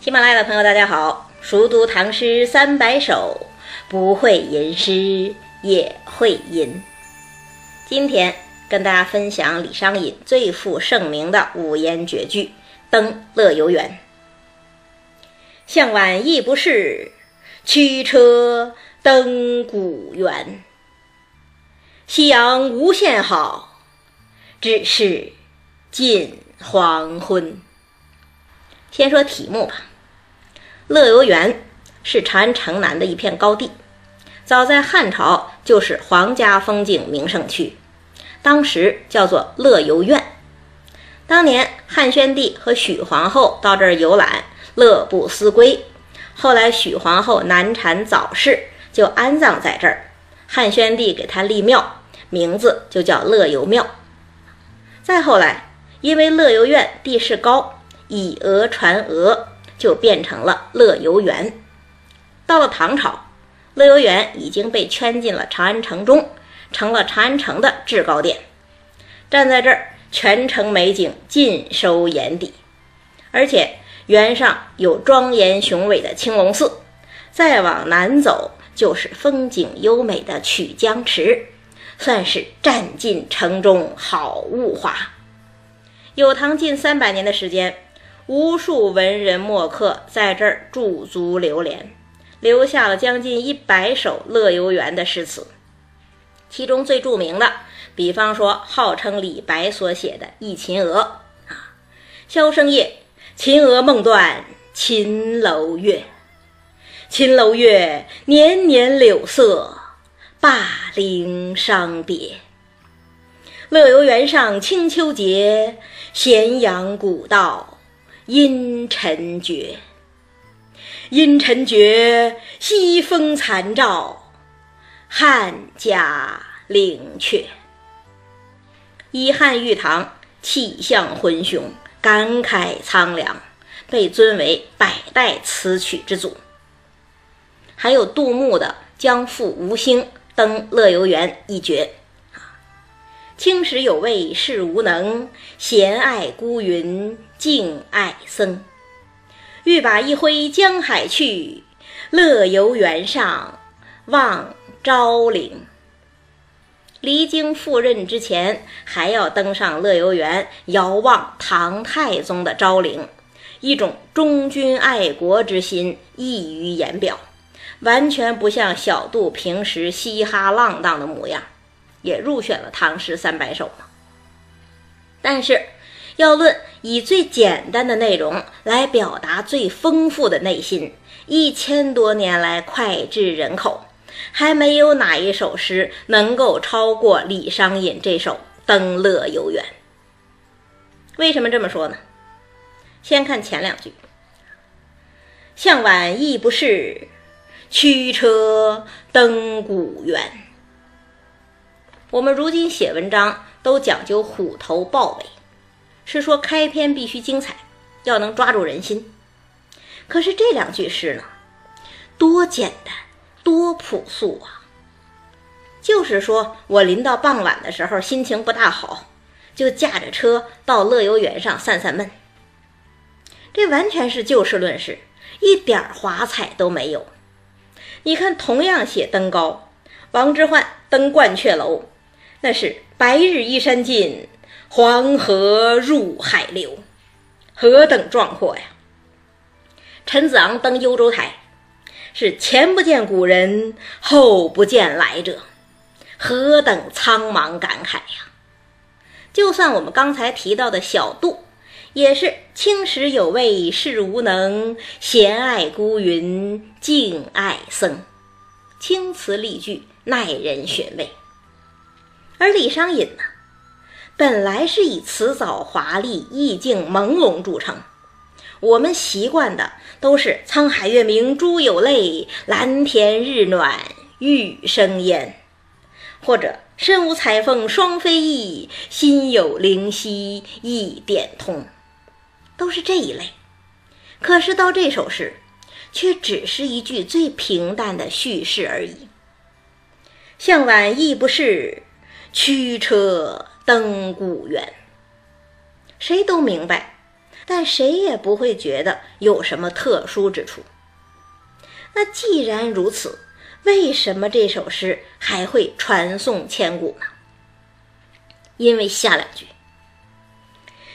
喜马拉雅的朋友，大家好！熟读唐诗三百首，不会吟诗也会吟。今天跟大家分享李商隐最负盛名的五言绝句《登乐游原》。向晚意不适，驱车登古原。夕阳无限好，只是近黄昏。先说题目吧。乐游原是长安城南的一片高地，早在汉朝就是皇家风景名胜区，当时叫做乐游院。当年汉宣帝和许皇后到这儿游览，乐不思归。后来许皇后难产早逝，就安葬在这儿。汉宣帝给她立庙，名字就叫乐游庙。再后来，因为乐游院地势高，以讹传讹。就变成了乐游原。到了唐朝，乐游原已经被圈进了长安城中，成了长安城的制高点。站在这儿，全城美景尽收眼底。而且原上有庄严雄伟的青龙寺，再往南走就是风景优美的曲江池，算是占尽城中好物华。有唐近三百年的时间。无数文人墨客在这儿驻足流连，留下了将近一百首乐游原的诗词。其中最著名的，比方说号称李白所写的《忆秦娥》啊：“箫声夜，秦娥梦断秦楼月。秦楼月，年年柳色，灞陵伤别。乐游原上清秋节，咸阳古道。”阴沉绝，阴沉绝，西风残照，汉家陵阙。以汉玉堂气象浑雄，感慨苍凉，被尊为百代词曲之祖。还有杜牧的《将赴吴兴登乐游原》一绝。青史有味是无能，闲爱孤云静爱僧。欲把一挥江海去，乐游原上望昭陵。离京赴任之前，还要登上乐游原，遥望唐太宗的昭陵，一种忠君爱国之心溢于言表，完全不像小杜平时嘻哈浪荡的模样。也入选了唐诗三百首嘛。但是，要论以最简单的内容来表达最丰富的内心，一千多年来脍炙人口，还没有哪一首诗能够超过李商隐这首《登乐游原》。为什么这么说呢？先看前两句：“向晚意不适，驱车登古原。”我们如今写文章都讲究虎头豹尾，是说开篇必须精彩，要能抓住人心。可是这两句诗呢，多简单，多朴素啊！就是说我临到傍晚的时候心情不大好，就驾着车到乐游原上散散闷。这完全是就事论事，一点华彩都没有。你看，同样写登高，王之涣登鹳雀楼。那是白日依山尽，黄河入海流，何等壮阔呀！陈子昂登幽州台，是前不见古人，后不见来者，何等苍茫感慨呀！就算我们刚才提到的小杜，也是青史有味是无能，闲爱孤云静爱僧，青词丽句，耐人寻味。而李商隐呢，本来是以辞藻华丽、意境朦胧著称。我们习惯的都是“沧海月明珠有泪，蓝田日暖玉生烟”，或者“身无彩凤双飞翼，心有灵犀一点通”，都是这一类。可是到这首诗，却只是一句最平淡的叙事而已。向晚意不适。驱车登古原，谁都明白，但谁也不会觉得有什么特殊之处。那既然如此，为什么这首诗还会传颂千古呢？因为下两句：“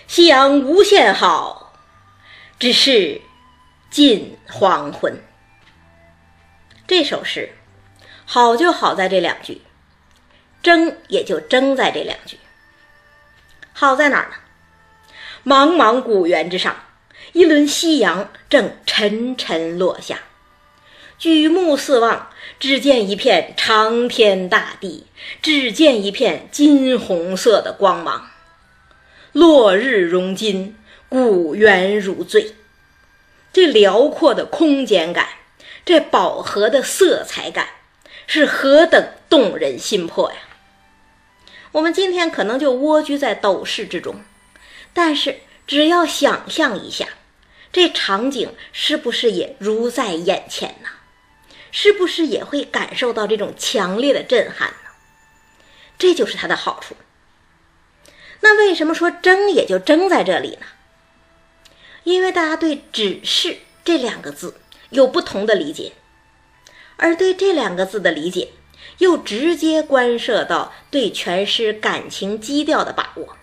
夕阳无限好，只是近黄昏。”这首诗好就好在这两句，争也就争在这两句。好在哪儿呢？茫茫古原之上，一轮夕阳正沉沉落下。举目四望，只见一片长天大地，只见一片金红色的光芒。落日融金，古原如醉。这辽阔的空间感，这饱和的色彩感，是何等动人心魄呀！我们今天可能就蜗居在斗室之中，但是只要想象一下，这场景是不是也如在眼前呢？是不是也会感受到这种强烈的震撼呢？这就是它的好处。那为什么说争也就争在这里呢？因为大家对“只是”这两个字有不同的理解，而对这两个字的理解又直接关涉到对全诗感情基调的把握。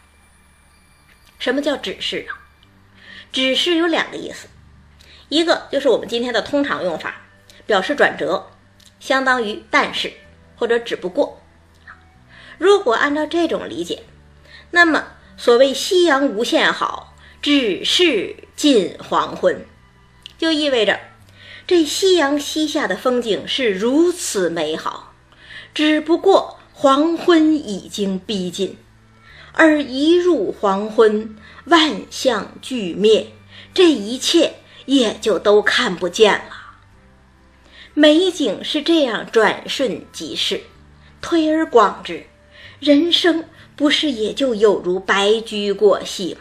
什么叫“只是”啊？“只是”有两个意思，一个就是我们今天的通常用法。表示转折，相当于但是或者只不过。如果按照这种理解，那么所谓夕阳无限好，只是近黄昏，就意味着这夕阳西下的风景是如此美好，只不过黄昏已经逼近，而一入黄昏，万象俱灭，这一切也就都看不见了。美景是这样转瞬即逝，推而广之，人生不是也就有如白驹过隙吗？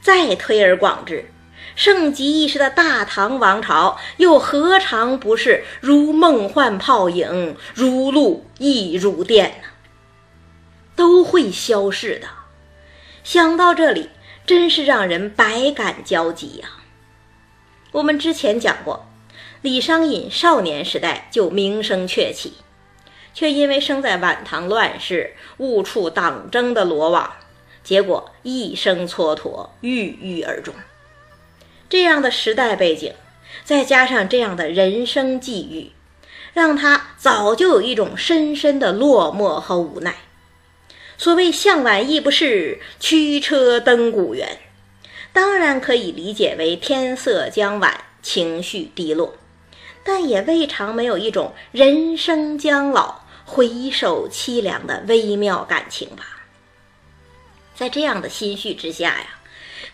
再推而广之，盛极一时的大唐王朝又何尝不是如梦幻泡影，如露亦如电呢？都会消逝的。想到这里，真是让人百感交集呀。我们之前讲过。李商隐少年时代就名声鹊起，却因为生在晚唐乱世，误触党争的罗网，结果一生蹉跎，郁郁而终。这样的时代背景，再加上这样的人生际遇，让他早就有一种深深的落寞和无奈。所谓“向晚意不适，驱车登古原”，当然可以理解为天色将晚，情绪低落。但也未尝没有一种人生将老、回首凄凉的微妙感情吧。在这样的心绪之下呀，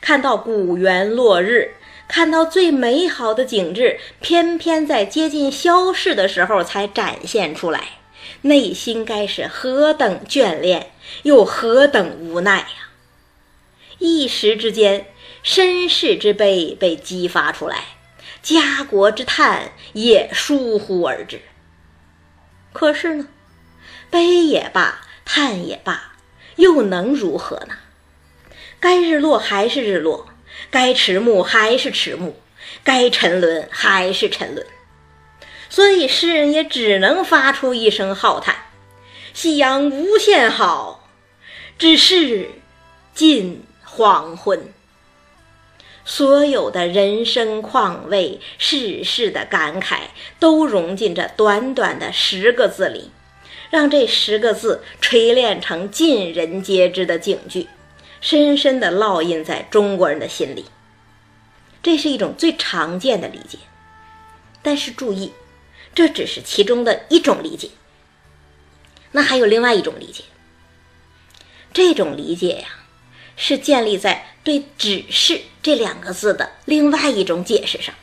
看到古原落日，看到最美好的景致，偏偏在接近消逝的时候才展现出来，内心该是何等眷恋，又何等无奈呀！一时之间，身世之悲被激发出来。家国之叹也疏忽而至。可是呢，悲也罢，叹也罢，又能如何呢？该日落还是日落，该迟暮还是迟暮，该沉沦还是沉沦。所以诗人也只能发出一声浩叹：“夕阳无限好，只是近黄昏。”所有的人生况味、世事的感慨，都融进这短短的十个字里，让这十个字锤炼成尽人皆知的警句，深深地烙印在中国人的心里。这是一种最常见的理解，但是注意，这只是其中的一种理解。那还有另外一种理解，这种理解呀。是建立在对“只是”这两个字的另外一种解释上。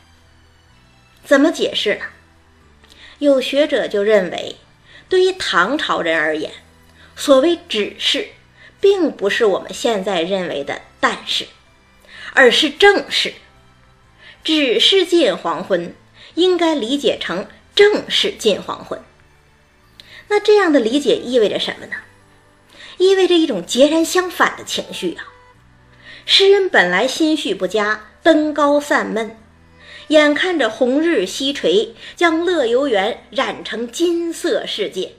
怎么解释呢？有学者就认为，对于唐朝人而言，所谓“只是”，并不是我们现在认为的“但是”，而是“正是”。只是近黄昏，应该理解成正是近黄昏。那这样的理解意味着什么呢？意味着一种截然相反的情绪啊！诗人本来心绪不佳，登高散闷，眼看着红日西垂，将乐游原染成金色世界，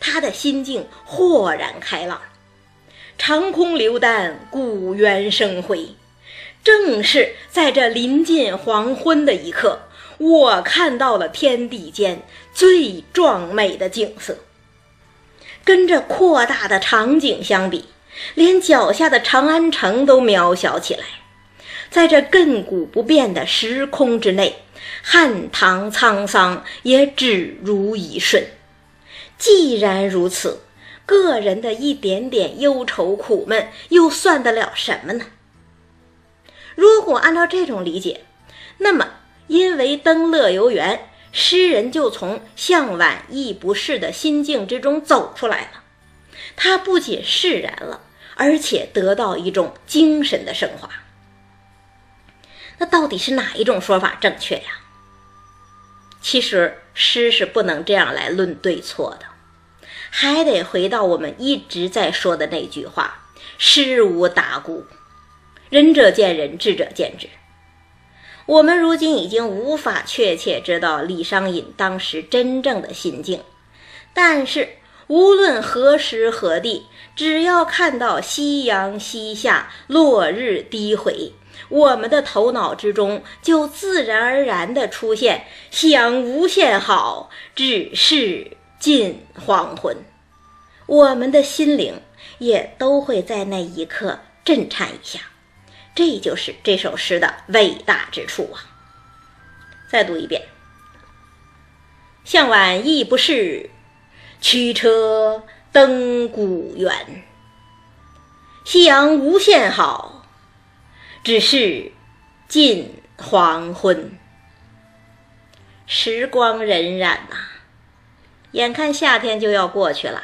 他的心境豁然开朗。长空流丹，古猿生辉。正是在这临近黄昏的一刻，我看到了天地间最壮美的景色。跟这扩大的场景相比，连脚下的长安城都渺小起来。在这亘古不变的时空之内，汉唐沧桑也只如一瞬。既然如此，个人的一点点忧愁苦闷，又算得了什么呢？如果按照这种理解，那么因为登乐游原。诗人就从向晚意不适的心境之中走出来了，他不仅释然了，而且得到一种精神的升华。那到底是哪一种说法正确呀？其实诗是不能这样来论对错的，还得回到我们一直在说的那句话：“诗无大故，仁者见仁，智者见智。”我们如今已经无法确切知道李商隐当时真正的心境，但是无论何时何地，只要看到夕阳西下、落日低回，我们的头脑之中就自然而然地出现“想无限好，只是近黄昏”，我们的心灵也都会在那一刻震颤一下。这就是这首诗的伟大之处啊！再读一遍：“向晚意不适，驱车登古原。夕阳无限好，只是近黄昏。”时光荏苒呐，眼看夏天就要过去了，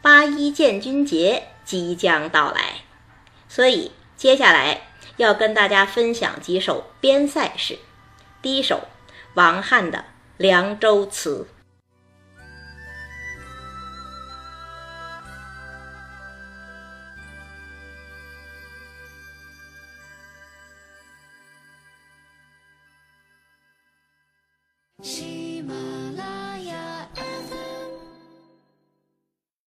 八一建军节即将到来，所以。接下来要跟大家分享几首边塞诗。第一首，王翰的《凉州词》。